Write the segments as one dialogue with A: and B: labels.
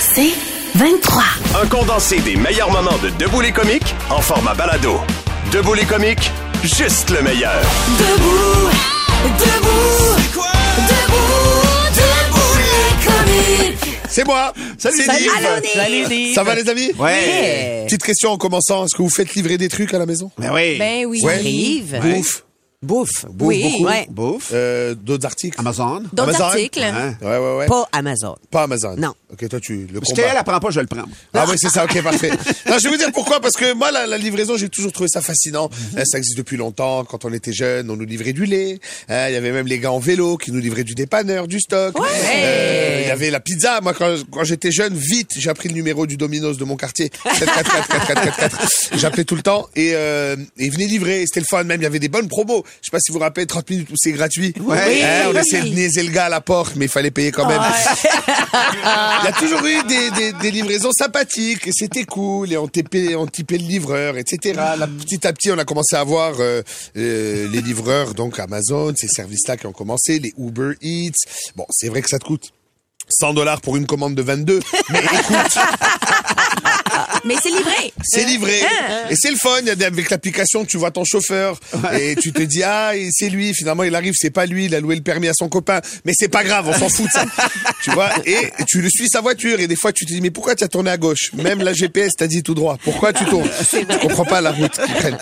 A: C'est 23.
B: Un condensé des meilleurs moments de Debout les comiques en format balado. Debout les comiques, juste le meilleur.
A: Debout, debout, debout, debout les comiques.
C: C'est moi.
D: Salut,
C: C'est
D: Salut.
A: Allô.
C: Ça va les amis?
D: Ouais.
C: Petite question en commençant. Est-ce que vous faites livrer des trucs à la maison?
D: Ben oui.
E: Ben oui.
C: Ouais.
E: Arrive.
C: Bouffe.
E: Bouffe.
C: Bouffe
E: oui.
C: beaucoup.
E: Ouais.
D: Bouffe.
C: Euh, D'autres articles?
D: Amazon.
E: D'autres
C: Amazon?
E: articles?
D: Hein?
C: Ouais, ouais, ouais.
E: Pas Amazon.
C: Pas Amazon.
E: Non.
C: Ok, toi, tu le
D: Parce qu'elle apprend pas, je le prends.
C: Ah oui, c'est ça, ok, parfait. Non, je vais vous dire pourquoi, parce que moi, la, la livraison, j'ai toujours trouvé ça fascinant.
D: Mhm.
C: Hein, ça existe depuis longtemps. Quand on était jeunes, on nous livrait du lait. Hein, Il y avait même les gars en vélo qui nous livraient du dépanneur, du stock. Euh, Il y avait la pizza. Moi, quand, quand j'étais jeune, vite, j'ai appris le numéro du Domino's de mon quartier. 7444444. J'appelais tout le temps et, euh, et ils venaient livrer. C'était le fun même. Il y avait des bonnes promos. Je sais pas si vous vous rappelez, 30 minutes où c'est gratuit.
D: Ouais.
C: Hein, on
E: Oui.
C: essayait de niaiser le gars à la porte, mais il fallait payer quand même. Il y a toujours eu des, des, des livraisons sympathiques c'était cool et on tipait, on tipait le livreur, etc. Là, petit à petit, on a commencé à voir euh, euh, les livreurs, donc Amazon, ces services-là qui ont commencé, les Uber Eats. Bon, c'est vrai que ça te coûte 100 dollars pour une commande de 22, mais écoute,
E: Mais c'est livré.
C: c'est livré. Et c'est le fun. Il y a des- Avec l'application, tu vois ton chauffeur et tu te dis ah et c'est lui. Finalement, il arrive, c'est pas lui. Il a loué le permis à son copain. Mais c'est pas grave, on s'en fout de ça. tu vois? Et tu le suis sa voiture et des fois tu te dis mais pourquoi tu as tourné à gauche? Même la GPS t'a dit tout droit. Pourquoi tu tournes? Tu comprends pas la route qu'ils prennent.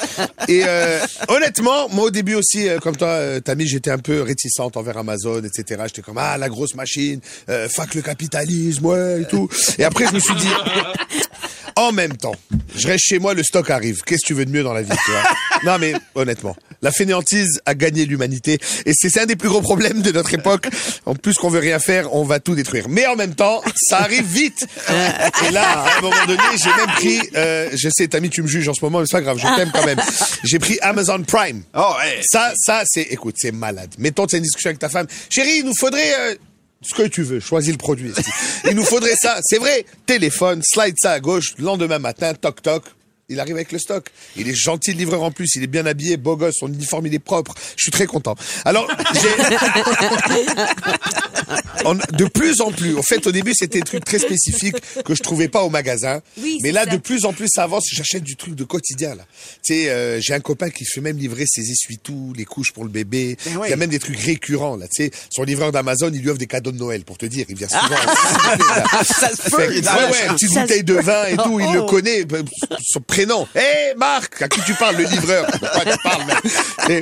C: Et euh, honnêtement, moi au début aussi, euh, comme toi, euh, Tammy, j'étais un peu réticente envers Amazon, etc. J'étais comme ah la grosse machine, euh, fuck le capitalisme, ouais et tout. Et après je me suis dit en même temps, je reste chez moi, le stock arrive. Qu'est-ce que tu veux de mieux dans la vie, tu vois Non, mais honnêtement, la fainéantise a gagné l'humanité et c'est c'est un des plus gros problèmes de notre époque. En plus qu'on veut rien faire, on va tout détruire. Mais en même temps, ça arrive vite. Et là, à un moment donné, j'ai même pris, euh, je sais, Tammy, tu me juges en ce moment, mais c'est pas grave, je t'aime quand même. J'ai pris Amazon Prime.
D: Oh, ouais.
C: Ça, ça, c'est, écoute, c'est malade. Mettons, tu as une discussion avec ta femme. Chérie, il nous faudrait, euh, ce que tu veux, choisis le produit. Il nous faudrait ça. C'est vrai, téléphone, slide ça à gauche, lendemain matin, toc toc. Il arrive avec le stock. Il est gentil, le livreur en plus. Il est bien habillé, beau gosse, son uniforme, il est propre. Je suis très content. Alors, j'ai... On- de plus en plus. En fait, au début, c'était des trucs très spécifiques que je trouvais pas au magasin.
E: Oui,
C: Mais là,
E: ça.
C: de plus en plus, ça avance. J'achète du truc de quotidien, là. Tu sais, euh, j'ai un copain qui fait même livrer ses essuie-tout, les couches pour le bébé.
D: Ben
C: Il y a même des trucs récurrents, là. Tu sais, son livreur d'Amazon, il lui offre des cadeaux de Noël, pour te dire. Il vient souvent.
D: Ça se peut,
C: ouais, ouais, une petite bouteille de vin et tout, il le
E: Oh.
C: connaît, son prénom. Hé, Marc, à qui tu parles, le livreur? Pourquoi tu parles Et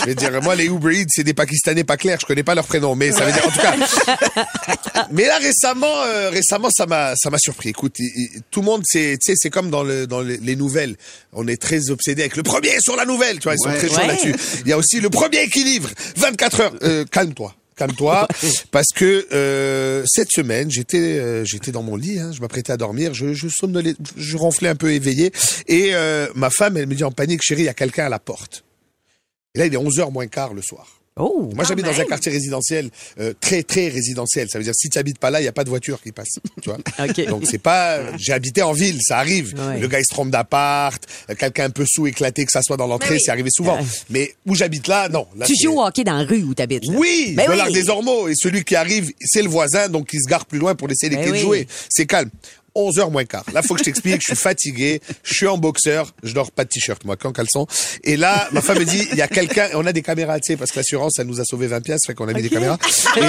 C: Je vais dire, moi, les Uber Eats, c'est des Pakistanais pas clairs, je connais pas leur prénom, mais ça veut dire, en tout cas. Mais là, récemment, euh, récemment, ça m'a, ça m'a surpris. Écoute, tout le monde, c'est, tu sais, c'est comme dans le, dans le- les nouvelles. On est très obsédé avec le premier sur la nouvelle, tu vois, ils sont très chauds
E: Ouais.
C: là-dessus. Il y a aussi le premier qui livre, 24 heures. Euh, calme-toi. Calme-toi, parce que euh, cette semaine j'étais euh, j'étais dans mon lit, hein, je m'apprêtais à dormir, je je somnolais, je ronflais un peu éveillé, et euh, ma femme elle me dit en panique, chérie, il y a quelqu'un à la porte. Et là il est 11h moins quart le soir.
E: Oh.
C: Moi, j'habite dans un quartier résidentiel, euh, très, très résidentiel. Ça veut dire, si tu habites pas là, il y a pas de voiture qui passe. Tu vois?
E: Ok.
C: Donc, c'est pas, j'ai habité en ville, ça arrive.
E: Ouais.
C: Le gars, il se trompe d'appart, euh, quelqu'un un peu sous éclaté, que ça soit dans l'entrée,
E: Mais oui.
C: c'est arrivé souvent. Mais où j'habite là, non. Là,
E: Tu joues au hockey dans la rue où t'habites. là.
C: oui,
E: Ben
C: de
E: oui.
C: des Ormeaux. Et celui qui arrive, c'est le voisin, donc il se gare plus loin pour laisser les
E: Ben oui.
C: jouer. C'est calme. 11h moins quart. Là, faut que je t'explique, je suis fatigué, je suis en boxeur, je dors pas de t-shirt, moi, qu'en caleçon. Et là, ma femme me dit, il y a quelqu'un, on a des caméras, tu sais, parce que l'assurance, ça nous a sauvé 20 piastres, fait qu'on a mis des caméras. Et, euh,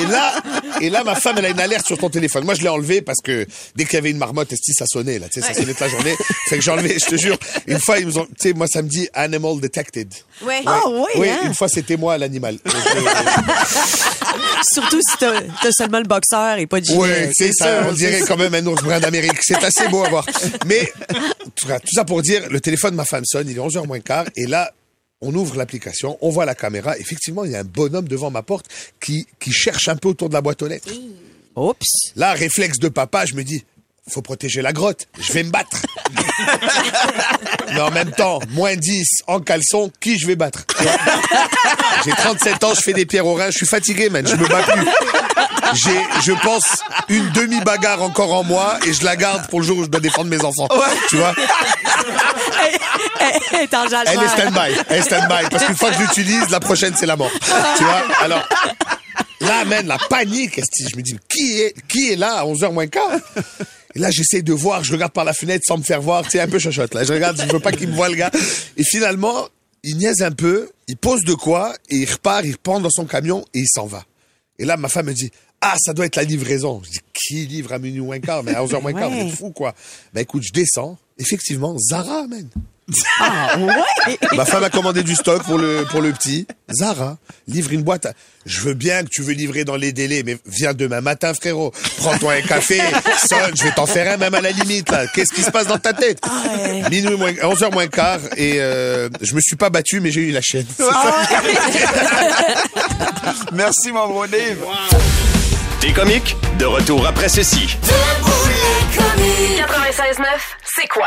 C: et là, et là, ma femme, elle a une alerte sur ton téléphone. Moi, je l'ai enlevé parce que dès qu'il y avait une marmotte, esti, ça sonnait, là, tu sais, ça sonnait toute la journée. Fait que j'ai enlevé, je te jure. Une fois, ils nous ont, tu sais, moi, ça me dit animal detected.
E: Ouais. Oh, oui,
C: Oui,
E: hein?
C: une fois, c'était moi, l'animal.
E: Surtout si t'as seulement le boxeur et pas de gilet.
C: Oui, c'est ça, on dirait quand même un ours brun d'Amérique. C'est assez beau à voir. Mais, tout ça pour dire, le téléphone de ma femme sonne, il est 11h moins quart, et là, On ouvre l'application, on voit la caméra. Effectivement, il y a un bonhomme devant ma porte qui, qui cherche un peu autour de la boîte aux lettres.
E: Oups.
C: Là, réflexe de papa, je me dis, faut protéger la grotte. Je vais me battre. Mais en même temps, moins 10 en caleçon, qui je vais battre? J'ai 37 ans, je fais des pierres aux reins, je suis fatigué, man, je me bats plus. J'ai, je pense, une demi-bagarre encore en moi et je la garde pour le jour où je dois défendre mes enfants. Tu vois?
E: Elle est en
C: Elle est
E: jaleur.
C: stand-by. Elle est stand-by. Parce qu'une fois que je l'utilise, la prochaine, c'est la mort. Tu vois? Alors, là, man, la panique. Je me dis, qui est, qui est là à 11h moins quart? Et là, j'essaie de voir, je regarde par la fenêtre sans me faire voir. Tu sais, un peu chochotte, là. Je regarde, je veux pas qu'il me voit, le gars. Et finalement, il niaise un peu, il pose de quoi, et il repart, il reprend dans son camion, et il s'en va. Et là, ma femme me dit, ah, ça doit être la livraison. Je dis, qui livre à minuit moins quart, mais à 11h moins quart, vous êtes fou, quoi. Ben, écoute, je descends. Effectivement, Zara, man.
E: Ah, ouais.
C: Ma femme a commandé du stock pour le, pour le petit. Zara, livre une boîte. à- Je veux bien que tu veux livrer dans les délais, mais viens demain matin, frérot. Prends-toi un café, sonne, je vais t'en faire un même à la limite, là. Qu'est-ce qui se passe dans ta tête? Minuit moins, 11h moins quart, et euh, je me suis pas battu, mais j'ai eu la chaîne. C'est ça.
D: Merci, mon gros Dave.
B: T'es comique? De retour après ceci.
A: 96.9, c'est quoi?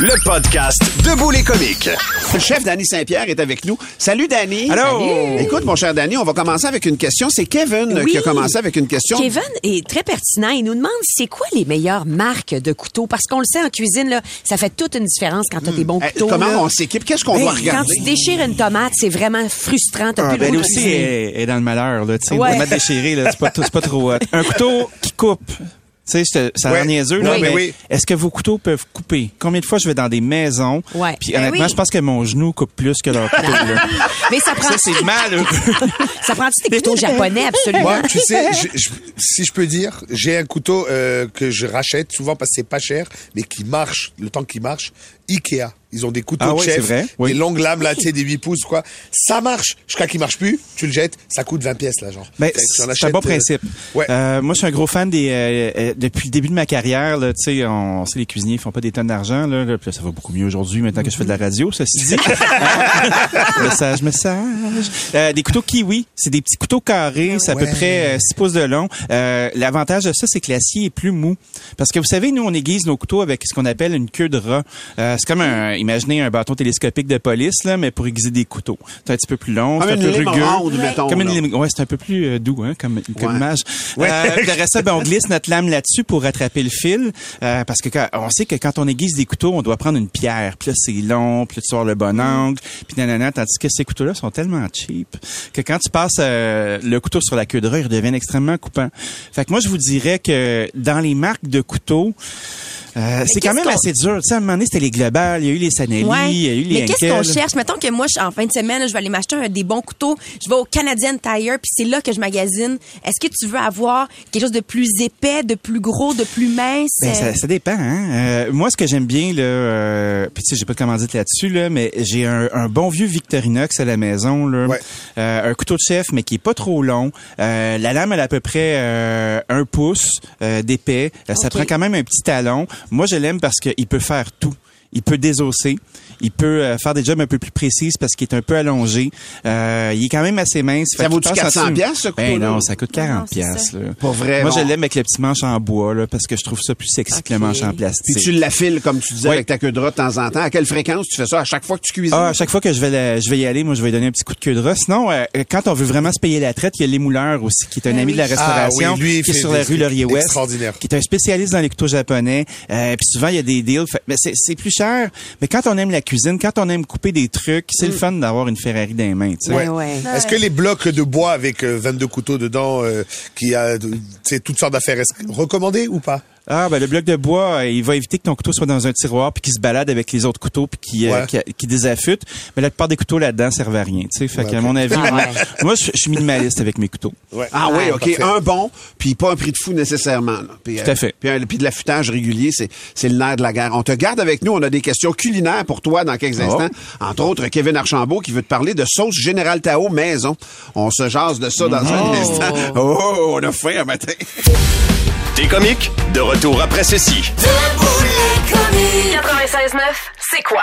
B: Le podcast Debout les comiques.
D: Le chef Danny Saint-Pierre est avec nous. Salut, Danny.
F: Allô?
D: Salut. Écoute, mon cher Danny, on va commencer avec une question. C'est Kevin
E: Oui.
D: qui a commencé avec une question.
E: Kevin est très pertinent. Il nous demande c'est quoi les meilleures marques de couteaux? Parce qu'on le sait en cuisine, là, ça fait toute une différence quand t'as des bons
D: Eh,
E: couteaux.
D: comment
E: là.
D: on s'équipe? Qu'est-ce qu'on doit
E: Quand
D: regarder?
E: tu déchires une tomate, c'est vraiment frustrant. T'as
F: Ah,
E: plus
F: ben,
E: le
F: elle
E: goût de
F: aussi est, est dans le malheur, là, tu sais.
E: Ouais.
F: Le mettre déchiré, là, c'est pas, c'est pas trop hot. Un couteau qui coupe. Tu sais, ça a l'air
C: Ouais.
F: niaiseux, là,
C: Oui.
F: mais
C: Oui.
F: est-ce que vos couteaux peuvent couper? Combien de fois je vais dans des maisons?
E: Ouais.
F: Puis
E: Ben
F: honnêtement,
E: oui.
F: je pense que mon genou coupe plus que leur couteau, là.
E: Mais ça prend
F: Ça, c'est malheureux.
E: ça prend-tu des couteaux japonais, absolument?
C: Moi, tu sais, je- je- si je peux dire, j'ai un couteau euh, que je rachète souvent parce que c'est pas cher, mais qui marche, le temps qu'il marche. Ikea. Ils ont des couteaux
F: Ah
C: de chef,
F: c'est vrai, oui.
C: des longues lames, là, tu sais, des 8 pouces, quoi. Ça marche. Jusqu'à qu'il marche plus, tu le jettes, ça coûte 20 pièces, là, genre.
F: Ben, c'est un bon
C: euh,
F: principe.
C: ouais.
F: Euh, moi, je suis un gros fan des. euh, depuis le début de ma carrière, là, tu sais, on, on sait les cuisiniers font pas des tonnes d'argent, là, là, ça va beaucoup mieux aujourd'hui maintenant que je fais de la radio, ceci dit. message, message. Des couteaux kiwi, c'est des petits couteaux carrés, c'est à peu près euh, 6 pouces de long. L'avantage de ça, c'est que l'acier est plus mou, parce que vous savez, nous, on aiguise nos couteaux avec ce qu'on appelle une queue de rat. Euh, c'est comme un, imaginez un bâton télescopique de police là, mais pour aiguiser des couteaux. C'est un petit peu plus long, c'est un peu rugueux.
D: ronde, mettons,
F: Comme une lime- Ouais, c'est un peu plus euh, doux, hein, comme, comme
D: Ouais.
F: image. Euh, puis après ça, ben, on glisse notre lame là-dessus pour rattraper le fil, euh, parce que quand- on sait que quand on aiguise des couteaux, on doit prendre une pierre. Puis là, c'est long, puis là, tu avoir le bon angle, puis nanana, tandis que ces couteaux-là sont tellement cheap que quand tu passes euh, le couteau sur la queue de rat, il devient extrêmement coupant. Fait que moi, je vous dirais que dans les marques de couteaux, euh, c'est quand même assez dur. Tu sais, à un moment donné, c'était les Global, il y a eu les Sanelli,
G: Ouais.
F: il y a eu les
G: Mais qu'est-ce qu'on cherche? Mettons que moi, je- en fin de semaine, là, je vais aller m'acheter un- des bons couteaux. Je vais au Canadian Tire, puis c'est là que je magasine. Est-ce que tu veux avoir quelque chose de plus épais, de plus gros, de plus mince?
F: Ben, ça, ça dépend. Hein? Euh, moi, ce que j'aime bien, là, euh, puis tu sais, j'ai pas de commandite là-dessus, là, mais j'ai un, un bon vieux Victorinox à la maison, là,
C: Ouais.
F: Euh, un couteau de chef, mais qui est pas trop long. Euh, la lame, elle a à peu près euh, un pouce euh, d'épais. Ça prend quand même un petit talon. Moi, je l'aime parce qu'il peut faire tout. Il peut désosser. Il peut euh, faire des jobs un peu plus précises parce qu'il est un peu allongé. Euh, il est quand même assez mince.
D: Ça
F: en
D: 400
F: dessous.
D: piastres, ce
F: Ben
D: couteau-là?
F: non, ça coûte 40
G: Non, c'est
F: piastres.
G: ça.
F: là.
D: Pour vrai,
F: Moi, je l'aime avec le petit manche en bois là, parce que je trouve ça plus sexy que le manche en plastique.
D: Puis tu l'affiles, comme tu disais, avec ta queue de rat de temps en temps. À quelle fréquence tu fais ça? À chaque fois que tu cuisines?
F: Ah, à chaque fois que je vais, la- je vais y aller, moi, je vais lui donner un petit coup de queue de rat. Sinon, euh, quand on veut vraiment se payer la traite, il y a l'émouleur aussi, qui est un ami de la restauration,
C: Ah oui, lui, il
F: qui est sur la rue Laurier-Ouest, qui est un spécialiste dans les couteaux japonais. Euh, puis souvent, il y a des deals. Fait- mais c'est c'est plus cher. Mais quand on aime la cuisine, quand on aime couper des trucs, c'est le fun d'avoir une Ferrari dans les mains. tu sais.
C: Ouais.
E: ouais.
C: Est-ce que les blocs de bois avec euh, 22 couteaux dedans, euh, qui a, toutes sortes d'affaires, est-ce que- recommandés ou pas?
F: Ah, ben le bloc de bois, euh, il va éviter que ton couteau soit dans un tiroir puis qu'il se balade avec les autres couteaux puis qu'il euh,
C: Ouais.
F: qui, qui désaffûte. Mais la plupart des couteaux là-dedans servent à rien. Tu sais, fait
C: Ouais,
F: qu'à
C: ok.
F: mon avis,
G: Ah
F: moi, je je suis minimaliste avec mes couteaux.
C: Ouais.
D: Ah oui, OK.
C: Parfait.
D: Un bon, puis pas un prix de fou nécessairement. là. Puis,
F: Tout à fait.
D: Puis, de l'affûtage régulier, c'est, c'est le nerf de la guerre. On te garde avec nous. On a des questions culinaires pour toi dans quelques instants. Entre autres, Kevin Archambault qui veut te parler de sauce Général Tao maison. On se jase de ça dans un instant. Oh, on a faim un matin.
B: T'es comique? De retour après ceci.
A: 96.9, c'est quoi?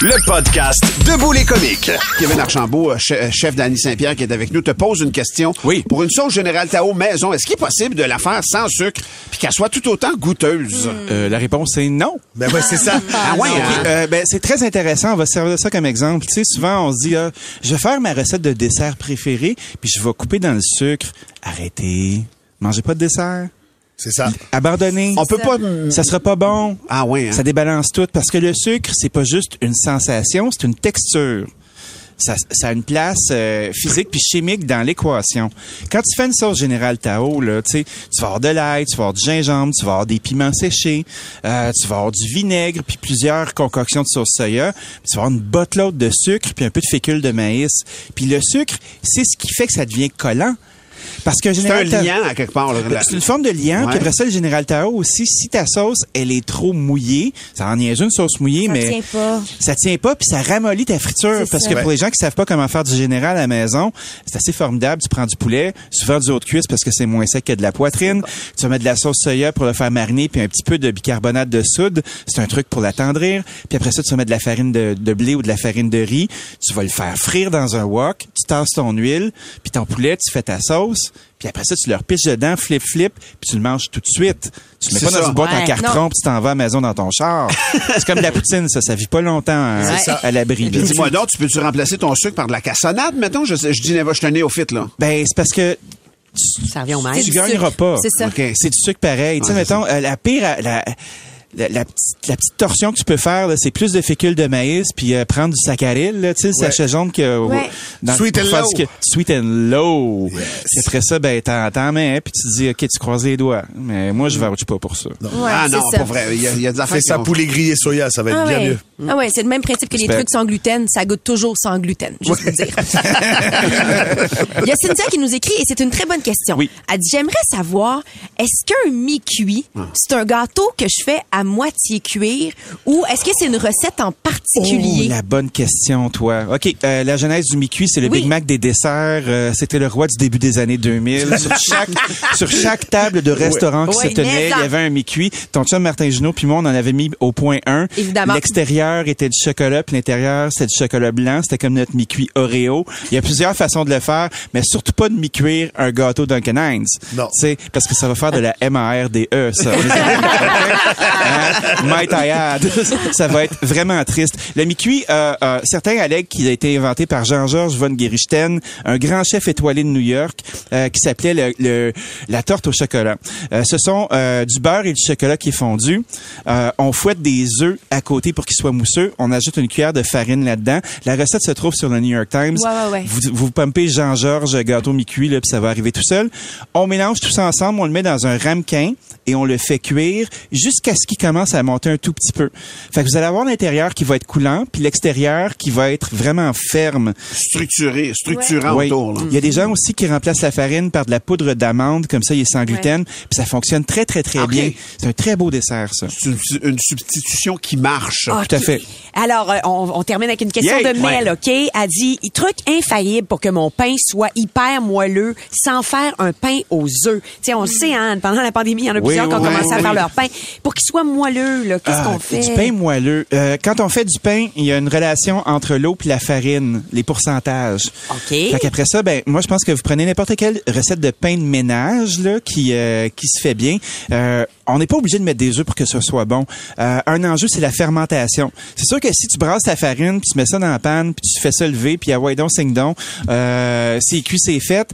B: Le podcast Debout les comiques.
D: Kevin Archambault, euh, euh, chef d'Annie Saint-Pierre qui est avec nous, te pose une question.
F: Oui.
D: Pour une sauce Général Tao maison, est-ce qu'il est possible de la faire sans sucre puis qu'elle soit tout autant goûteuse?
F: Euh, la réponse est non.
C: Ben ouais, c'est ça.
D: Ah ouais, hein?
F: euh, ben, c'est très intéressant. On va se servir de ça comme exemple. Tu sais, souvent, on se dit, ah, je vais faire ma recette de dessert préférée, puis je vais couper dans le sucre. Arrêtez. Mangez pas de dessert.
C: C'est ça.
F: Abandonnez.
D: On peut pas...
F: Ça sera pas bon.
D: Ah ouais, hein?
F: Ça débalance tout parce que le sucre, c'est pas juste une sensation, c'est une texture. Ça, ça a une place euh, physique puis chimique dans l'équation. Quand tu fais une sauce générale Tao, là, tu sais, tu vas avoir de l'ail, tu vas avoir du gingembre, tu vas avoir des piments séchés, euh, tu vas avoir du vinaigre puis plusieurs concoctions de sauce soya, puis tu vas avoir une botte de sucre puis un peu de fécule de maïs. Puis le sucre, c'est ce qui fait que ça devient collant. Parce que
D: C'est un
F: Tao-
D: à quelque part. là. La-
F: c'est une forme de lien.
D: Ouais.
F: Puis après ça, le général Tao aussi, si ta sauce, elle est trop mouillée, ça en est une sauce mouillée,
G: Ça
F: mais
G: tient pas.
F: ça tient pas, puis ça ramollit ta friture.
G: C'est
F: Parce
G: ça.
F: que pour les gens qui savent pas comment faire du général à la maison, c'est assez formidable. Tu prends du poulet, souvent du haut de cuisse parce que c'est moins sec que de la poitrine. Tu vas mettre de la sauce soya pour le faire mariner, puis un petit peu de bicarbonate de soude. C'est un truc pour l'attendrir. Puis après ça, tu vas mettre de la farine de, de blé ou de la farine de riz. Tu vas le faire frire dans un wok. Tu tasses ton huile, puis ton poulet, tu fais ta sauce. Puis après ça, tu le repiches dedans, flip, flip, puis tu le manges tout de suite. Tu le mets pas dans une boîte en carton, puis tu t'en vas à la maison dans ton char. c'est comme de la poutine, ça. Ça vit pas longtemps hein, à l'abri.
D: Dis-moi donc, tu peux-tu remplacer ton sucre par de la cassonade, mettons? Je, je dis, je suis un néophyte, là.
F: Ben, c'est parce que
E: Ça revient au même.
F: Tu gagneras pas.
G: C'est ça.
F: C'est du sucre pareil. tu sais, mettons, euh, la pire, euh, la, la, la petite, la petite torsion que tu peux faire, c'est plus de fécule de maïs, puis euh, prendre du saccharil, là, tu sais, le
C: Ouais.
F: sachet jaune que
G: Ouais.
F: dans
C: Sweet and low.
F: Sweet and low. Après ça, ben t'en t'en mets, hein, puis tu te dis, ok, tu croises les doigts. Mais moi, je vouche pas pour ça.
G: Ouais,
D: ah non, pas vrai. Il y a, il y a
C: Fais ça poulet grillé soya, ça va être
G: Ah
C: bien
G: ouais.
C: mieux.
G: Ah ouais, c'est le même principe que les trucs sans gluten, ça goûte toujours sans gluten, juste vous dire. Il y a Cynthia qui nous écrit et c'est une très bonne question.
F: Oui.
G: Elle dit j'aimerais savoir est-ce qu'un mi-cuit, c'est un gâteau que je fais à moitié cuire ou est-ce que c'est une recette en
F: Oh,
G: particulier
F: la bonne question, toi. OK, euh, la genèse du mi-cuit, c'est le
G: Oui.
F: Big Mac des desserts. Euh, C'était le roi du début des années 2000. sur, chaque, sur chaque table de restaurant qui
G: Ouais,
F: se tenait, il y avait un mi-cuit. Ton chum Martin Junot puis moi, on en avait mis au point 1.
G: Évidemment.
F: L'extérieur était du chocolat, puis l'intérieur, c'était du chocolat blanc. C'était comme notre mi-cuit Oreo. Il y a plusieurs façons de le faire, mais surtout pas de mi-cuire un gâteau Duncan Hines.
C: Non.
F: Tu sais, parce que ça va faire de la M-A-R-D-E, ça. Hein? Might I add. ça va être vraiment triste. Le mi-cuit, euh, euh, certains allèguent qu'il a été inventé par Jean-Georges von Gerichten, un grand chef étoilé de New York, euh, qui s'appelait le, le- la torte au chocolat. Euh, ce sont euh, du beurre et du chocolat qui est fondu. Euh, on fouette des œufs à côté pour qu'ils soient mousseux. On ajoute une cuillère de farine là-dedans. La recette se trouve sur le New York Times.
G: Ouais, ouais, ouais.
F: Vous, vous pompez Jean-Georges gâteau mi-cuit, puis ça va arriver tout seul. On mélange tout ça ensemble, on le met dans un ramequin et on le fait cuire jusqu'à ce qu'il commence à monter un tout petit peu. Fait que vous allez avoir l'intérieur qui va être coulant, puis l'extérieur qui va être vraiment ferme.
D: Structuré, structurant autour, là.
F: Il y a des gens aussi qui remplacent la farine par de la poudre d'amande, comme ça il est sans gluten, puis ça fonctionne très très très bien. C'est un très beau dessert ça.
D: C'est une, une substitution qui marche.
F: Tout à fait.
E: Alors, euh, on, on termine avec une question
F: Yeah.
E: de Mel, OK? Elle dit, truc infaillible pour que mon pain soit hyper moelleux sans faire un pain aux œufs. Tu sais, on le sait, hein, pendant la pandémie, il y en a
F: Oui,
E: plusieurs qui ont
F: oui,
E: commencé à faire leur pain. Pour qu'il soit moelleux, là, qu'est-ce
F: Ah,
E: qu'on fait?
F: Du pain moelleux. Euh, quand on fait du pain, il y a une relation entre l'eau et la farine, les pourcentages.
E: OK.
F: Fait qu'après ça, ben moi je pense que vous prenez n'importe quelle recette de pain de ménage là qui euh, qui se fait bien. Euh, on n'est pas obligé de mettre des œufs pour que ce soit bon. Euh, un enjeu c'est la fermentation. C'est sûr que si tu brasses ta farine puis tu mets ça dans la panne puis tu fais ça lever puis ah ouais donc signe donc, euh, c'est cuit c'est fait.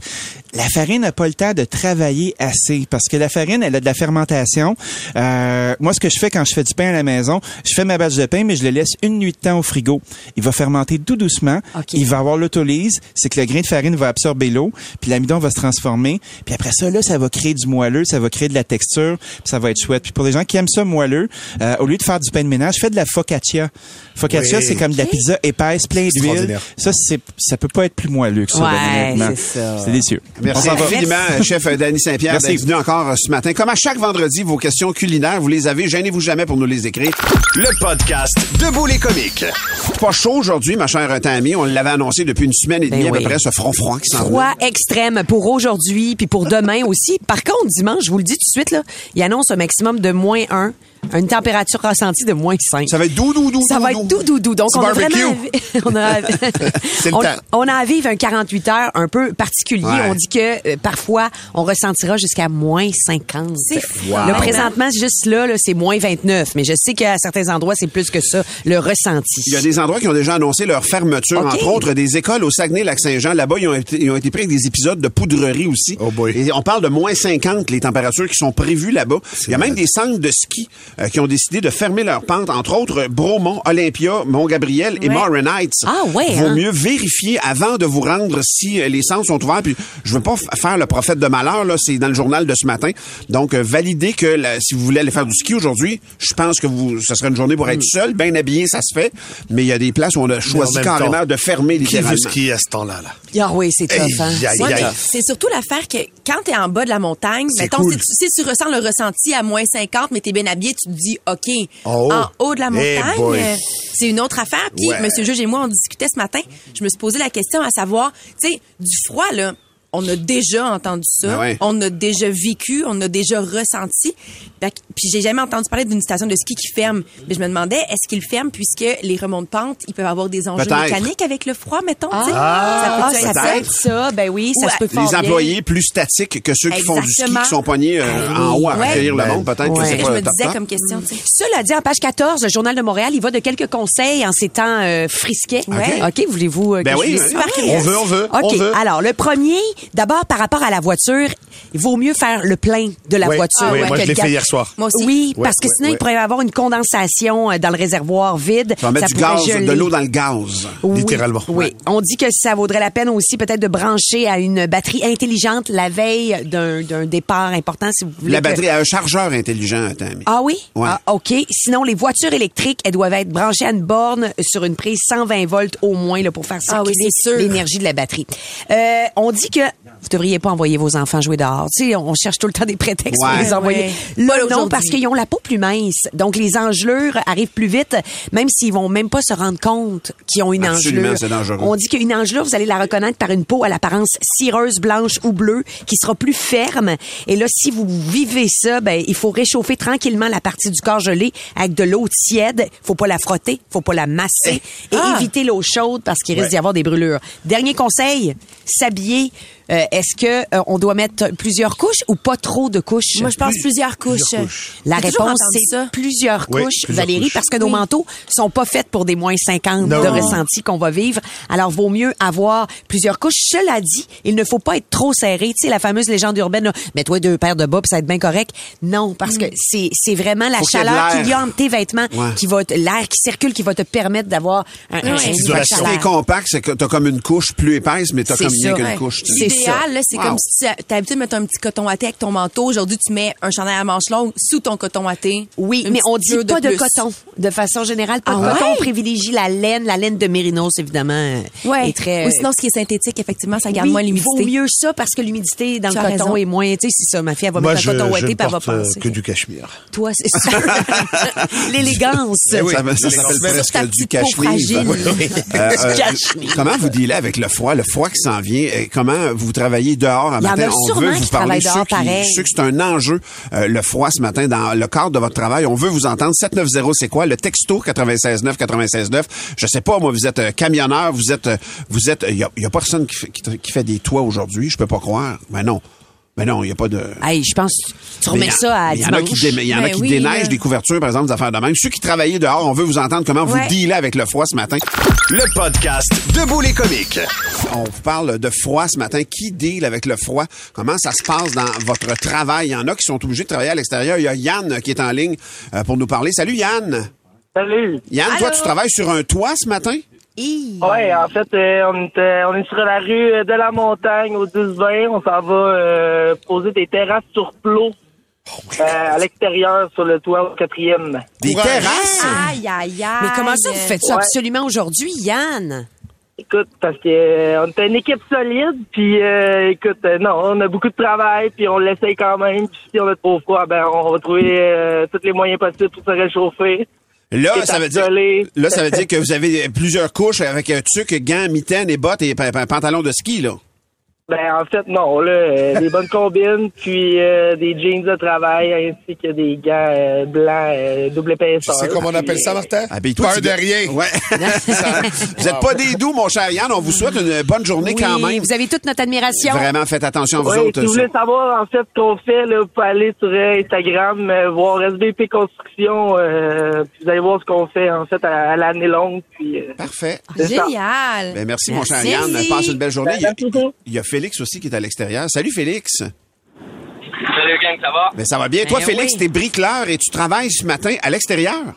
F: La farine n'a pas le temps de travailler assez parce que la farine, elle a de la fermentation. Euh, moi, ce que je fais quand je fais du pain à la maison, je fais ma batch de pain, mais je le laisse une nuit de temps au frigo. Il va fermenter tout doucement. Il va avoir l'autolyse. C'est que le grain de farine va absorber l'eau, puis l'amidon va se transformer. Puis après ça, là, ça va créer du moelleux, ça va créer de la texture, puis ça va être chouette. Puis pour les gens qui aiment ça moelleux, euh, au lieu de faire du pain de ménage, faites de la focaccia. Focaccia,
C: Oui.
F: c'est comme de la pizza épaisse, plein d'huile. Ça, c'est, ça peut pas être plus moelleux que ça,
E: Ouais,
F: ben,
E: c'est ça.
F: C'est délicieux.
D: Merci
F: va.
D: infiniment, chef euh, Danny Saint-Pierre,
F: Merci.
D: d'être venu encore euh, ce matin. Comme à chaque vendredi, vos questions culinaires, vous les avez. Gênez-vous jamais pour nous les écrire.
B: Le podcast Debout les comiques.
D: Pas chaud aujourd'hui, ma chère Tammy. On l'avait annoncé depuis une semaine et demie
E: Ben
D: à peu près, ce front froid qui s'en.
E: Froid extrême pour aujourd'hui puis pour demain aussi. Par contre, dimanche, je vous le dis tout de suite, là, il annonce maximum de moins 1, une température ressentie de moins 5.
D: Ça va être doux, doux, doux,
E: Ça va être doux, doux, doux. Donc, on a vraiment... on, a,
C: C'est le
E: on,
C: temps.
E: on a à vivre un 48 heures un peu particulier.
D: Ouais.
E: On dit que euh, parfois, on ressentira jusqu'à moins 50.
G: C'est fou.
E: Le présentement, juste là, là c'est moins 29. Mais je sais qu'à certains endroits, c'est plus que ça, le ressenti.
D: Il y a des endroits qui ont déjà annoncé leur fermeture, entre autres des écoles au Saguenay-Lac-Saint-Jean. Là-bas, ils ont été, ils ont été pris avec des épisodes de poudrerie aussi.
C: Oh boy.
D: Et on parle de moins 50, les températures qui sont prévues là-bas. Il y a même des centres de ski euh, qui ont décidé de fermer leurs pentes, entre autres Bromont, Olympia, Mont-Gabriel et
G: Ouais.
D: Morin Heights.
E: Ah ouais,
D: Vaut
E: hein?
D: mieux vérifier avant de vous rendre si euh, les centres sont ouverts. Puis je veux pas faire le prophète de malheur, là, c'est dans le journal de ce matin. Donc, euh, validez que la- si vous voulez aller faire du ski aujourd'hui, je pense que vous, ce serait une journée pour être seul, bien habillé, ça se fait. Mais il y a des places où on a choisi
C: même
D: carrément
C: temps,
D: de fermer
C: Qui
D: littéralement.
C: veut skier à ce temps-là? Là?
E: Ah oui, c'est tough, hein?
G: Ouais, c'est surtout l'affaire que quand t'es en bas de la montagne, mettons,
C: cool.
G: si, tu, si tu ressens le ressenti à moins 50, mais t'es bien habillé, tu te dis, OK,
C: En haut.
G: en haut de la montagne, c'est une autre affaire. Puis,
C: Ouais.
G: Monsieur le juge et moi, on discutait ce matin, je me suis posé la question à savoir, tu sais, du froid, là, on a déjà entendu ça,
D: Ben ouais.
G: on a déjà vécu, on a déjà ressenti. Puis j'ai jamais entendu parler d'une station de ski qui ferme. Mais je me demandais, est-ce qu'ils ferment puisque les remontes de pente, ils peuvent avoir des enjeux mécaniques avec le froid, mettons. tu sais?
E: Ah,
G: ça peut
E: ça
G: être
E: peut
G: ça?
E: être ça. Ben oui, ça
G: Ouais.
E: se peut
D: Les
E: bien.
D: employés plus statiques que ceux qui font du ski, qui sont pognés euh,
E: Ah
D: en haut à
G: Ouais.
D: recueillir le monde, peut-être
E: ouais.
D: que
G: C'est
D: c'est
G: ce que
D: pas
G: je me disais
D: top.
G: comme question, tu sais.
E: Cela dit, en page 14, le Journal de Montréal, il va de quelques conseils en ces temps euh, frisquets.
G: Ouais.
E: OK, voulez-vous euh,
D: Ben
E: que
D: oui,
E: je
D: oui.
E: vous-
G: Super.
C: On veut, on veut, on
E: OK.
C: veut.
E: Alors, le premier, d'abord, par rapport à la voiture, il vaut mieux faire le plein de la voiture.
C: Oui,
E: que
C: moi, je l'ai fait hier soir.
G: Moi aussi.
E: Oui, parce que sinon, il pourrait y avoir une condensation euh, dans le réservoir vide.
D: Ça va mettre
E: Ça
D: du gaz,
E: geler.
D: de l'eau dans le gaz.
E: Oui,
C: Littéralement.
E: Oui.
C: Ouais.
E: On dit que ça vaudrait la peine aussi peut-être de brancher à une batterie intelligente la veille d'un d'un départ important si vous voulez.
D: La
E: que-
D: batterie a un chargeur intelligent, Tammy.
E: Ah oui?
D: Ouais.
E: Ah, OK. Sinon, les voitures électriques, elles doivent être branchées à une borne sur une prise 120 volts au moins là, pour faire
G: Ah oui,
E: circuler
G: c'est sûr.
E: l'énergie de la batterie. Euh, on dit que vous devriez pas envoyer vos enfants jouer dehors. Tu sais, on cherche tout le temps des prétextes pour les envoyer.
G: Ouais.
E: Là, non, parce qu'ils ont la peau plus mince. Donc, les engelures arrivent plus vite, même s'ils vont même pas se rendre compte qu'ils ont une
D: Absolument,
E: engelure.
D: c'est dangereux.
E: On dit qu'une engelure, vous allez la reconnaître par une peau à l'apparence cireuse, blanche ou bleue, qui sera plus ferme. Et là, si vous vivez ça, ben, il faut réchauffer tranquillement la partie du corps gelé avec de l'eau tiède. Faut pas la frotter, faut pas la masser et
G: Ah!
E: éviter l'eau chaude parce qu'il risque
C: Ouais.
E: d'y avoir des brûlures. Dernier conseil, s'habiller. Euh, Est-ce que euh, on doit mettre plusieurs couches ou pas trop de couches?
G: Moi, je pense plusieurs couches.
E: La
G: J'ai toujours
E: réponse,
G: entendu
E: c'est
G: ça.
E: plusieurs
C: Oui,
E: couches,
C: plusieurs
E: Valérie,
C: couches.
E: parce que nos
G: Oui.
E: manteaux sont pas faits pour des moins 50
C: Non.
E: de ressenti qu'on va vivre. Alors, vaut mieux avoir plusieurs couches. Cela dit, il ne faut pas être trop serré. Tu sais, la fameuse légende urbaine, là, mets-toi deux paires de bas puis ça va être bien correct. Non, parce que c'est, c'est vraiment la
D: Faut qu'il y ait de
E: chaleur
D: l'air.
E: qu'il y a entre tes vêtements
D: Ouais.
E: qui va te- l'air qui circule qui va te permettre d'avoir un, un-
G: Ouais.
E: chaleur.
D: t'es compact, c'est que t'as comme une couche plus épaisse, mais t'as
E: C'est
D: comme
E: ça.
D: rien qu'une
E: Ouais.
D: couche. tu sais.
E: C'est ça.
G: L'idéal, c'est
D: Wow.
G: comme si tu as l'habitude de mettre un petit coton à thé avec ton manteau. Aujourd'hui, tu mets un chandail à manches longues sous ton coton à thé.
E: Oui, mais on dit pas de,
G: plus.
E: coton. De façon générale, pas
G: Ah
E: de coton.
G: ouais?
E: On privilégie la laine. La laine de mérinos, évidemment, euh,
G: Ouais.
E: est très...
G: Ou sinon, ce qui est synthétique, effectivement, ça garde
E: Oui,
G: moins
E: vaut
G: l'humidité.
E: mieux ça parce que l'humidité dans
G: Tu
E: le coton
G: raison.
E: est moins. Tu sais, c'est ça. Ma fille, elle va
C: Moi,
E: mettre un coton
C: ne
E: puis elle va
C: euh,
E: penser.
C: que du cachemire.
E: Toi, c'est ça. L'élégance.
D: Ça, ça s'appelle presque du cachemire. Euh,
E: Cachemire.
D: comment vous dealez avec le froid, le froid qui s'en vient? Comment vous vous travaillez dehors un
E: y
D: matin, on veut vous parler.
E: travaillent dehors
D: Ceux qui, ceux que c'est un enjeu, euh, le froid ce matin, dans le cadre de votre travail, on veut vous entendre. 790, c'est quoi? Le texto 969 969. Je sais pas, moi, vous êtes euh, camionneur, vous êtes, euh, vous êtes, il y a, y a personne qui fait, qui, fait des toits aujourd'hui, je peux pas croire. Mais non. Mais non, il y a pas de...
E: Hey, je pense que tu remets ça à
D: Il y en a qui, y en a
G: Ben
D: qui
G: oui,
D: déneigent des couvertures, par exemple, des affaires de même. Ceux qui travaillaient dehors, on veut vous entendre comment vous dealez avec le froid ce matin.
B: Le podcast Debout les comiques.
D: On vous parle de froid ce matin. Qui deal avec le froid? Comment ça se passe dans votre travail? Il y en a qui sont obligés de travailler à l'extérieur. Il y a Yann qui est en ligne euh, pour nous parler. Salut Yann!
H: Salut.
D: Yann, toi, tu travailles sur un toit ce matin?
H: Ouais, en fait, euh, on, est, on est sur la rue euh, de la montagne au 10-20. On s'en va euh, poser des terrasses sur plot euh, à l'extérieur sur le toit au quatrième.
D: Des terrasses?
G: Aïe, aïe, aïe.
E: Mais comment ça, vous faites ça
H: Ouais.
E: absolument aujourd'hui, Yann?
H: Écoute, parce que euh, on est une équipe solide, puis euh, écoute, euh, non, on a beaucoup de travail, puis on l'essaye quand même. Puis si on a trop froid, ben on va trouver euh, tous les moyens possibles pour se réchauffer.
D: Là, ça veut dire, là, ça veut dire que vous avez plusieurs couches avec euh, tuc, gants, mitaines et bottes et pa- pa- pantalons de ski, là.
H: Ben en fait non, là, euh, des bonnes combines, puis euh, des jeans de travail, ainsi que des gants euh, blancs euh, double
C: Tu
H: épaisseur.
C: sais comment on appelle ça, Martin?
D: Habille-toi,
C: Peur
D: tu
C: de rien.
D: Ouais. vous êtes pas des doux, mon cher Yann. On vous souhaite une bonne journée
E: Oui,
D: quand même.
E: vous avez toute notre admiration.
D: Vraiment, faites attention à vous
H: Oui,
D: autres.
H: si vous voulez savoir en fait ce qu'on fait, là, vous pouvez aller sur euh, Instagram, euh, voir SBP Construction, euh, puis vous allez voir ce qu'on fait en fait à, à l'année longue. Puis, euh,
D: Parfait.
H: c'est ça.
G: Génial.
D: Ben, merci, mon cher. Yann. Passe une belle journée. Il y, a,
H: Merci
D: Félix aussi qui est à l'extérieur. Salut, Félix.
H: Salut gang, ça va?
D: Ben, ça va bien. Toi,
E: Ben
D: Félix,
E: oui.
D: t'es bricoleur et tu travailles ce matin à l'extérieur?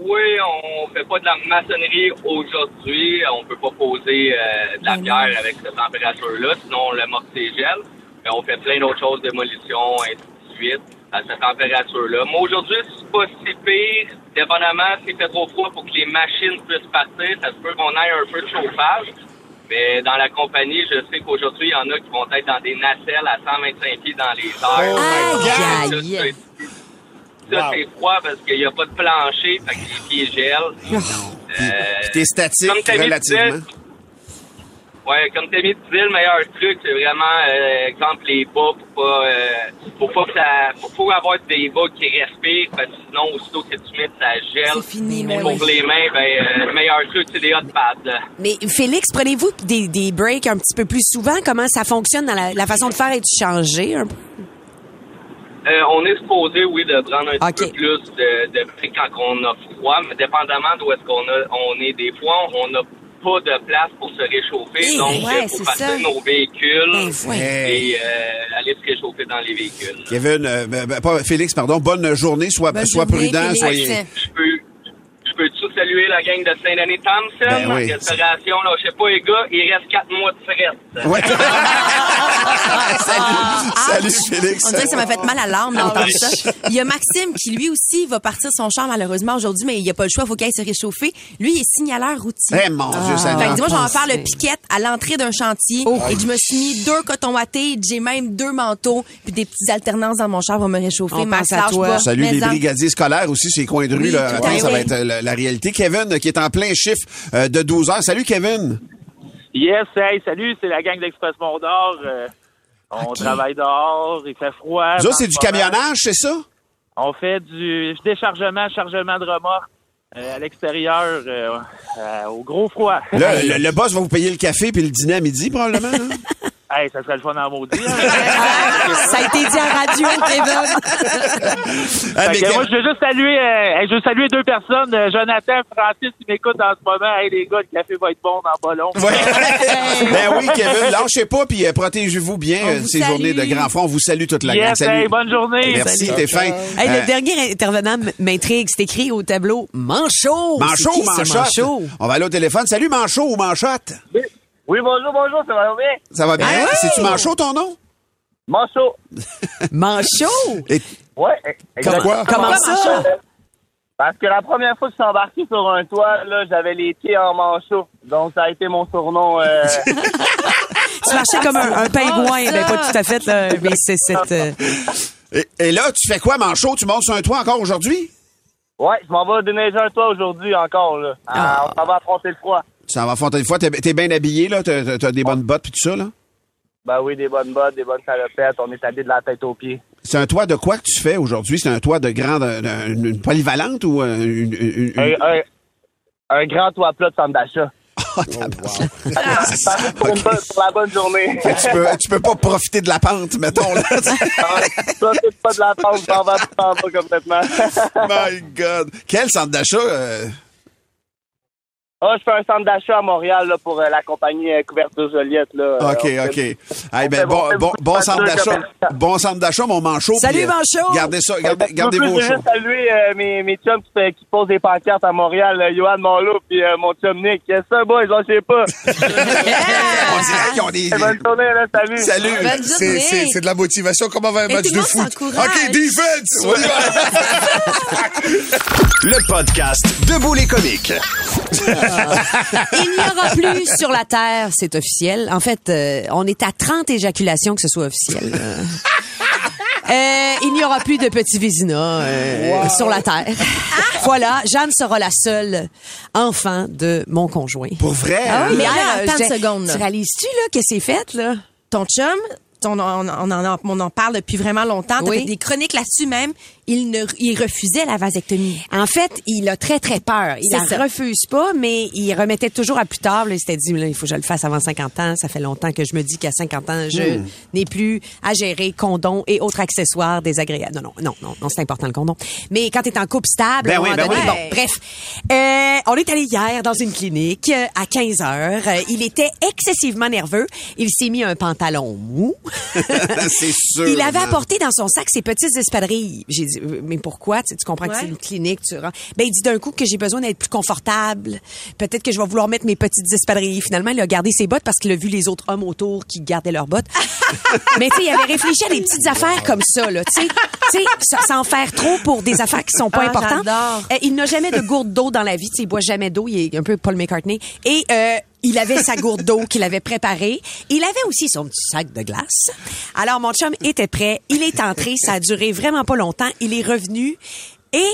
I: Oui, on fait pas de la maçonnerie aujourd'hui. On peut pas poser euh, de la
G: Ben
I: pierre avec cette température-là, sinon on l'amortigèle. Mais on fait plein d'autres choses, démolition, ainsi de suite, à cette température-là. Mais aujourd'hui, c'est pas si pire. Dépendamment s'il fait trop froid pour que les machines puissent partir, ça se peut qu'on ait un peu de chauffage. Mais dans la compagnie, je sais qu'aujourd'hui, il y en a qui vont être dans des nacelles à 125 pieds dans les airs. Ça,
E: aïe.
I: c'est- Ça, c'est froid parce qu'il n'y a pas de plancher, fait que les pieds gèlent.
D: Puis,
I: Euh,
D: puis t'es statique
I: comme
D: relativement.
I: disait, Ouais, comme Tammy disait, le meilleur truc, c'est vraiment, euh, exemple, les bas pour pas, euh, pour pas que ça, pour avoir des bas qui respirent, parce que sinon, aussitôt que tu mets, ça gèle.
G: C'est fini, mais
I: pour
G: oui.
I: les mains, ben, euh, le meilleur truc, c'est des hot pads. là.
E: Mais Félix, prenez-vous des, des breaks un petit peu plus souvent? Comment ça fonctionne dans la, la façon de faire? Est-tu changé un peu?
I: Euh, on est supposé, oui, de prendre un petit peu plus de, de quand on a froid, mais dépendamment d'où est-ce qu'on a, on est, des fois, on n'a pas de place pour se réchauffer,
G: Eh,
I: donc
G: ouais,
I: il faut
G: ça.
I: nos véhicules
E: Ben, ouais.
I: et euh, aller se réchauffer dans les véhicules.
D: Kevin, euh, ben, ben, pas Félix, pardon. Bonne journée. Sois,
G: Bonne
D: sois
G: journée,
D: prudent.
G: Félix.
D: Soyez.
I: Je peux, saluer la gang de Saint-Denis Thompson?
D: Ben oui.
I: Restauration, là, je sais pas, les gars, il reste quatre mois de fret.
D: Ouais. salut, salut Félix.
G: On dirait que ça m'a fait mal à l'âme d'entendre ça. Il y a Maxime qui, lui aussi, va partir son char malheureusement aujourd'hui, mais il n'y a pas le choix, il faut qu'il se réchauffer. Lui, il est signaleur routier.
D: Eh, mon Dieu, ça
G: Fait que dis-moi, je vais faire le piquette à l'entrée d'un chantier. Et je me suis mis deux cotons wattés, j'ai même deux manteaux, puis des petites alternances dans mon char pour me réchauffer.
E: On
G: Max,
E: à toi.
D: Salut les brigadiers scolaires aussi, ces coins de rue.
G: Oui,
D: là. Attends, ça va être euh, la, la réalité? Kevin, qui est en plein chiffre euh, de 12 heures. Salut, Kevin.
H: Yes, hey, salut, c'est la gang d'Express Mont-d'Or. Euh, on travaille dehors, il fait froid.
D: Ça, c'est
H: ce
D: du
H: moment.
D: camionnage, c'est ça?
H: On fait du déchargement, chargement de remorque euh, à l'extérieur euh, au gros froid.
D: Là, le, le boss va vous payer le café puis le dîner à midi, probablement. hein?
H: hey, ça serait le fun en maudit. hein.
E: Ça a été dit en radio, Kevin.
D: Ah,
H: que
D: Kev-
H: moi, je veux juste saluer, euh, je veux saluer deux personnes, euh, Jonathan, Francis, qui m'écoutent en ce moment. Hey, les gars, le café va être bon dans pas long.
D: Ouais. ben oui, Kevin, lâchez pas puis euh, protégez-vous bien euh,
G: vous
D: ces
G: salue.
D: journées de grand front. On vous salue toute la gang.
H: Yes,
D: Salut.
H: hey, bonne journée.
D: Merci, t'es fin.
E: Hey,
D: Euh,
E: le dernier intervenant m'intrigue. C'est écrit au tableau Manchot.
D: Manchot Manchotte?
E: Manchot?
D: On va aller au téléphone. Salut, Manchot ou Manchotte?
H: Oui, bonjour, bonjour, ça va bien?
D: Ça va bien?
E: Ah ouais?
D: C'est-tu Manchot, ton nom?
H: Manchot.
E: Manchot?
D: Et-
H: Ouais.
C: Pourquoi?
E: Comment ça?
H: Parce que la première fois que je suis embarqué sur un toit, là, j'avais les pieds en manchot. Donc, ça a été mon surnom. euh,
E: Tu marchais comme un, un pingouin. ben, pas tout à fait, là, mais c'est cette... euh,
D: Et, et là, tu fais quoi, Manchot? Tu montes sur un toit encore aujourd'hui?
H: Ouais, je m'en vais déneiger un toit aujourd'hui encore, là. Ah, on s'en va affronter le froid.
D: Tu s'en vas une fois. T'es t'es bien habillé, là? T'as t'as des bonnes bottes puis tout ça, là?
H: Ben oui, des bonnes bottes, des bonnes salopettes. On est habillé de la tête aux pieds.
D: C'est un toit de quoi que tu fais aujourd'hui? C'est un toit de grande, une, une polyvalente ou euh, une,
H: Un, un- un grand toit plat de centre d'achat.
D: Oh,
H: Ça pour, une bonne- pour la bonne journée.
D: tu, peux, tu peux pas profiter de la pente, mettons. Là.
H: Ça, c'est pas de la pente, ça va tout en bas complètement.
D: My God. Quel centre d'achat? euh,
H: Ah, je fais un centre d'achat à Montréal là, pour euh, la compagnie euh, Couverture Joliette. Là. Euh,
D: OK, OK. Hey,
H: on
D: ben, bon, bon, centre d'achat.
H: commerciales.
D: Bon centre d'achat, mon manchot.
E: Salut,
D: puis, euh,
E: Manchot!
D: Gardez ça, gardez, gardez
H: Je
D: vos
H: veux
D: shows.
H: juste saluer euh, mes, mes chums qui, posent des pancartes à Montréal, euh, Johan Monlot puis euh, mon chum Nick. Yes, ça, boys, je sais pas.
D: On dirait qu'ils ont des...
H: Bonne journée, là, salut.
D: Salut!
C: C'est,
G: journée.
C: c'est, c'est de la motivation. Comment va un match de foot? OK, defense!
B: Le podcast Debout les comiques.
E: Il n'y aura plus sur la Terre, c'est officiel. En fait, euh, on est à 30 éjaculations que ce soit officiel. Euh, il n'y aura plus de petits Vézina euh, sur la Terre. voilà, Jeanne sera la seule enfant de mon conjoint.
D: Pour vrai?
G: Ah
D: hein?
G: oui, mais là,
E: euh,
G: attends une seconde.
E: Tu réalises-tu là que c'est fait là?
G: Ton chum, ton- on, on en, on en parle depuis vraiment longtemps. T'as
E: Oui.
G: fait des chroniques là-dessus même. Il, ne, il refusait la vasectomie.
E: En fait, il a très, très peur. Il la
G: ça.
E: refuse pas, mais il remettait toujours à plus tard. Là, il s'était dit, là, il faut que je le fasse avant 50 ans. Ça fait longtemps que je me dis qu'à 50 ans, je
G: Hmm.
E: n'ai plus à gérer condom et autres accessoires désagréables. Non, non, non, non, non c'est important le condom. Mais quand tu es en couple stable,
D: Ben
E: à un
D: oui,
E: moment
D: ben
E: donné, bon, bref. Euh, on est allé hier dans une clinique euh, à 15 heures. Euh, il était excessivement nerveux. Il s'est mis un pantalon mou.
D: c'est sûr.
E: Il avait apporté dans son sac ses petites espadrilles. J'ai dit, mais pourquoi? Tu, comprends que c'est une clinique, tu rentres. Ben, il dit d'un coup que j'ai besoin d'être plus confortable. Peut-être que je vais vouloir mettre mes petites espadrilles. Finalement, il a gardé ses bottes parce qu'il a vu les autres hommes autour qui gardaient leurs bottes. mais tu sais, il avait réfléchi à des petites affaires comme ça, là. Tu sais, tu sais, sa- sans faire trop pour des affaires qui sont pas
G: Ah,
E: importantes. Euh, il n'a jamais de gourde d'eau dans la vie. Tu sais, il boit jamais d'eau. Il est un peu Paul McCartney. Et euh, il avait sa gourde d'eau qu'il avait préparée. Il avait aussi son petit sac de glace. Alors, mon chum était prêt. Il est entré. Ça a duré vraiment pas longtemps. Il est revenu et...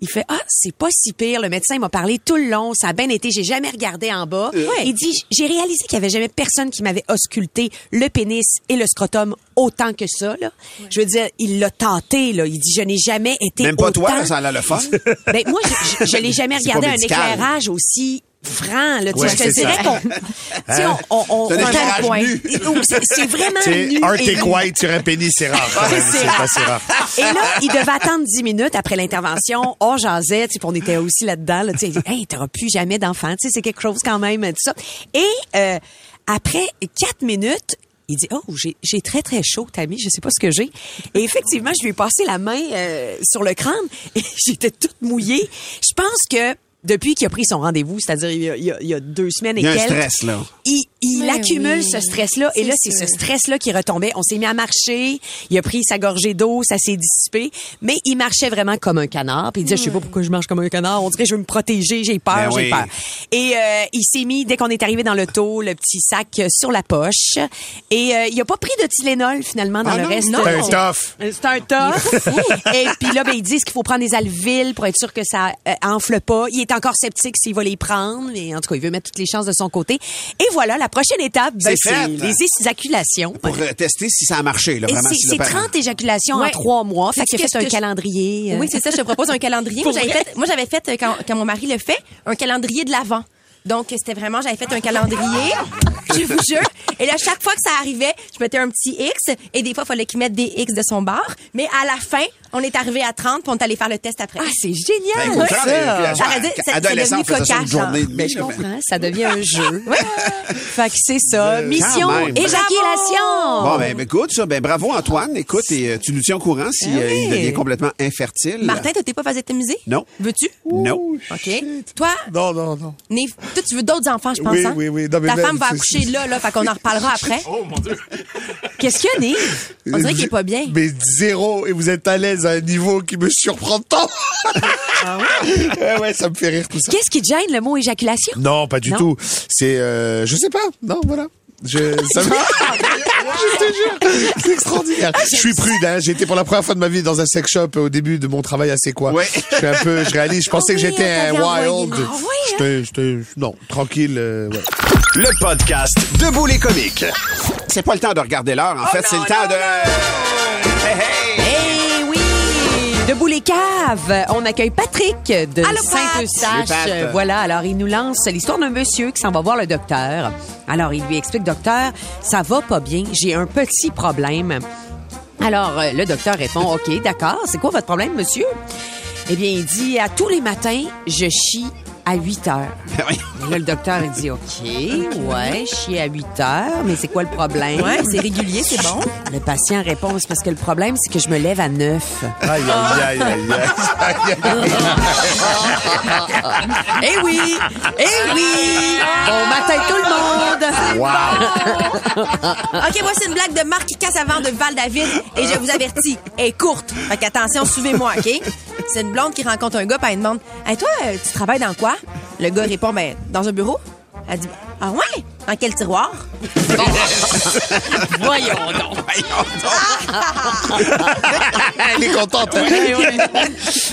E: Il fait ah c'est pas si pire le médecin m'a parlé tout le long ça a bien été j'ai jamais regardé en bas il dit j'ai réalisé qu'il y avait jamais personne qui m'avait ausculté le pénis et le scrotum autant que ça là je veux dire il l'a tenté là il dit je n'ai jamais été
D: Même pas
E: autant
D: toi, ça a le fun.
E: ben, moi, je, je, je l'ai jamais regardé un
D: médical.
E: éclairage aussi franc. Là,
C: Ouais,
E: je te
C: c'est
E: dirais qu'on... on, on, on,
D: C'est.
E: C'est vraiment nu.
C: Arctic White sur un pénis, c'est rare.
E: C'est rare. Et là, il devait attendre 10 minutes après l'intervention. On jasait, tu sais, puis on était aussi là-dedans. Là, tu sais, hey, t'auras plus jamais d'enfant. Tu sais, c'est quelque chose quand même, tout ça. Et euh, après 4 minutes, il dit, oh, j'ai j'ai très, très chaud, Tammy, je sais pas ce que j'ai. Et effectivement, je lui ai passé la main euh, sur le crâne et j'étais toute mouillée. Je pense que depuis qu'il a pris son rendez-vous, c'est-à-dire il y a, il y deux semaines et
D: Il y a un
E: quelques,
D: stress, là.
E: il, il
G: Mais
E: accumule
G: oui.
E: ce stress-là. Et
G: C'est
E: là, c'est ce stress-là qui retombait. On s'est mis à marcher. Il a pris sa gorgée d'eau. Ça s'est dissipé. Mais il marchait vraiment comme un canard. Puis il disait, je sais pas pourquoi je marche comme un canard. On dirait, je veux me protéger. J'ai peur,
D: Ben
E: j'ai
D: oui.
E: peur. Et euh, il s'est mis, dès qu'on est arrivé dans l'auto, le petit sac euh, sur la poche. Et euh, il a pas pris de Tylenol, finalement, dans
D: Ah
E: le
D: non,
E: reste.
G: non.
C: C'est un tough.
E: C'est un tough. Et puis là, ben, ils disent qu'il faut prendre des Alvil pour être sûr que ça euh, enfle pas? Il est encore sceptique s'il va les prendre, mais en tout cas, il veut mettre toutes les chances de son côté. Et voilà, la prochaine étape, ben,
D: C'est fait.
E: les éjaculations.
D: Pour euh, tester si ça a marché, là,
E: Et
D: vraiment.
E: c'est
D: si le
E: c'est
D: parent-
E: 30 éjaculations en
G: Ouais.
E: trois mois. Fait qu'il a fait un calendrier. euh,
G: Oui, c'est ça. Je te propose un calendrier. Moi, j'avais fait, moi, j'avais fait euh, quand, quand mon mari le fait, un calendrier de l'avant. Donc, c'était vraiment, j'avais fait un calendrier, je vous jure. Et là, chaque fois que ça arrivait, je mettais un petit X. Et des fois, il fallait qu'il mette des X de son bar. Mais à la fin, on est arrivé à 30, puis on est allé faire le test après.
E: Ah, c'est génial,
D: Ben,
E: ça.
D: adolescent,
G: devenu
D: on faisait ça une
G: cocasse,
D: journée de
E: je comprends. Ça devient un jeu. fait que c'est ça. Mission, éjaculation.
D: Bon, ben, ben, écoute, ça, ben, bravo, Antoine. Écoute, et, euh, tu nous tiens au courant si
E: Ben
D: euh, il devient complètement infertile.
G: Martin, t'es pas vasectomisé?
D: Non.
G: Veux-tu?
D: Non.
G: OK. Toi,
C: Non, non, non.
G: Neve, toi, tu veux d'autres enfants, je pense,
C: Oui,
G: hein?
C: oui, oui. Non,
G: Ta femme va accoucher là, là, fait qu'on en reparlera après.
J: Oh mon Dieu!
E: Qu'est-ce qu'il y a, Nive?
G: On dirait qu'il est pas bien.
C: Mais zéro, et vous êtes à l'aise à un niveau qui me surprend tant.
E: Ah
C: ouais? ouais, ça me fait rire tout ça.
E: Qu'est-ce qui te gêne, le mot éjaculation?
C: Non, pas du
E: Non?
C: tout. C'est, euh, je sais pas. Non, voilà. Je, ça me... je te jure, c'est extraordinaire. Je suis prude, hein. J'ai été pour la première fois de ma vie dans un sex shop au début de mon travail assez quoi.
D: Ouais.
C: Je suis un peu, je réalise, je pensais
G: Ah
C: que
G: oui,
C: j'étais un
G: t'avait envoyé.
C: wild.
G: Ah oui,
C: j'étais, non, tranquille, euh, ouais.
B: Le podcast Debout les comiques.
D: C'est pas le temps de regarder l'heure, en fait, c'est le temps de...
E: Eh oui! Debout les caves, on accueille Patrick de
G: Allô, Pat!
E: Saint-Eustache. Voilà, alors il nous lance l'histoire d'un monsieur qui s'en va voir le docteur. Alors il lui explique, docteur, ça va pas bien, j'ai un petit problème. Alors euh, le docteur répond, OK, d'accord, c'est quoi votre problème, monsieur? Eh bien, il dit, à tous les matins, je chie à 8 heures. Et là, le docteur, il dit, OK, ouais, chier à 8 heures, mais c'est quoi le problème?
G: Ouais, c'est régulier, c'est bon.
E: Le patient répond, c'est parce que le problème, c'est que je me lève à 9.
C: Aïe, aïe, aïe, aïe, aïe, aïe.
E: Eh oui! Eh oui! Bon matin tout le monde!
G: OK, voici une blague de Marc Cassavant de Val-David et je vous avertis, elle est courte. Fait qu'attention, suivez-moi, OK? C'est une blonde qui rencontre un gars puis elle demande Hey, toi, euh, tu travailles dans quoi? Le gars répond Ben, dans un bureau. Elle dit Ah ouais? Dans quel tiroir?
E: Voyons donc!
C: Elle est contente. hein?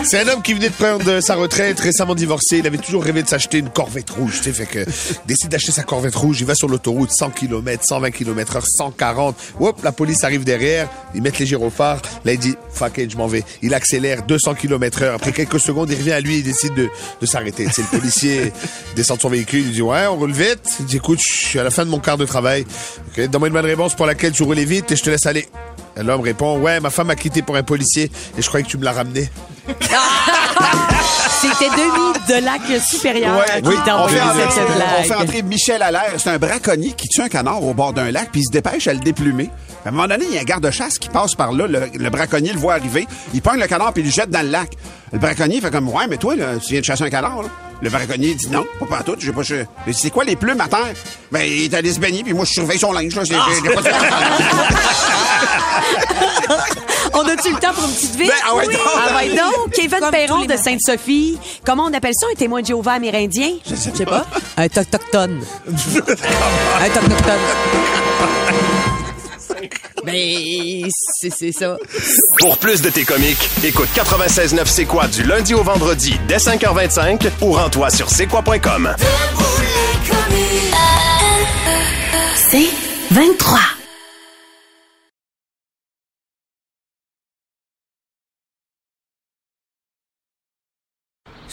C: C'est un homme qui venait de prendre sa retraite, récemment divorcé. Il avait toujours rêvé de s'acheter une Corvette rouge. Tu sais, fait que il décide d'acheter sa Corvette rouge. Il va sur l'autoroute, 100 km, 120 km heure, 140. Hop, la police arrive derrière. Ils mettent les gyrophares. Là, il dit, fuck it, je m'en vais. Il accélère 200 km heure. Après quelques secondes, il revient à lui. Il décide de, de s'arrêter. C'est le policier descend de son véhicule. Il dit, ouais, on roule vite. Il dit, écoute, je suis à la fin de mon quart de travail. Ok, Donne-moi une bonne réponse pour laquelle tu roulais vite et je te laisse aller. L'homme répond, ouais, ma femme m'a quitté pour un policier et je croyais que tu me l'as ramené.
E: C'était Demi de lac supérieur qui
D: Oui,
E: t'a
D: on fait,
E: cette
D: on
E: blague.
D: fait entrer Michel Allaire. C'est un braconnier qui tue un canard au bord d'un lac, puis il se dépêche à le déplumer. À un moment donné, il y a un garde-chasse qui passe par là. Le, le braconnier le voit arriver. Il pogne le canard puis il le jette dans le lac. Le braconnier fait comme, ouais, mais toi, là, tu viens de chasser un canard, là. Le braconnier dit non, pas partout, j'ai pas c'est quoi les plumes à terre? Ben, il est allé se baigner, puis moi, je surveille son linge, là. J'ai- pas
E: On a-tu le temps pour une petite vie?
D: Ben, ah ouais, donc.
E: Ah ouais, donc. Kevin
G: Comme
E: Perron de. Sainte-Sophie. Comment on appelle ça, un témoin de Jéhovah amérindien? Je sais pas. Un toc-toc-tonne. un toc-toc-tonne. Ben, c'est c'est ça.
B: Pour plus de tes comiques, écoute 96.9 C'est quoi du lundi au vendredi dès 5h25 ou rends-toi sur c'est quoi.com.
A: C'est 23.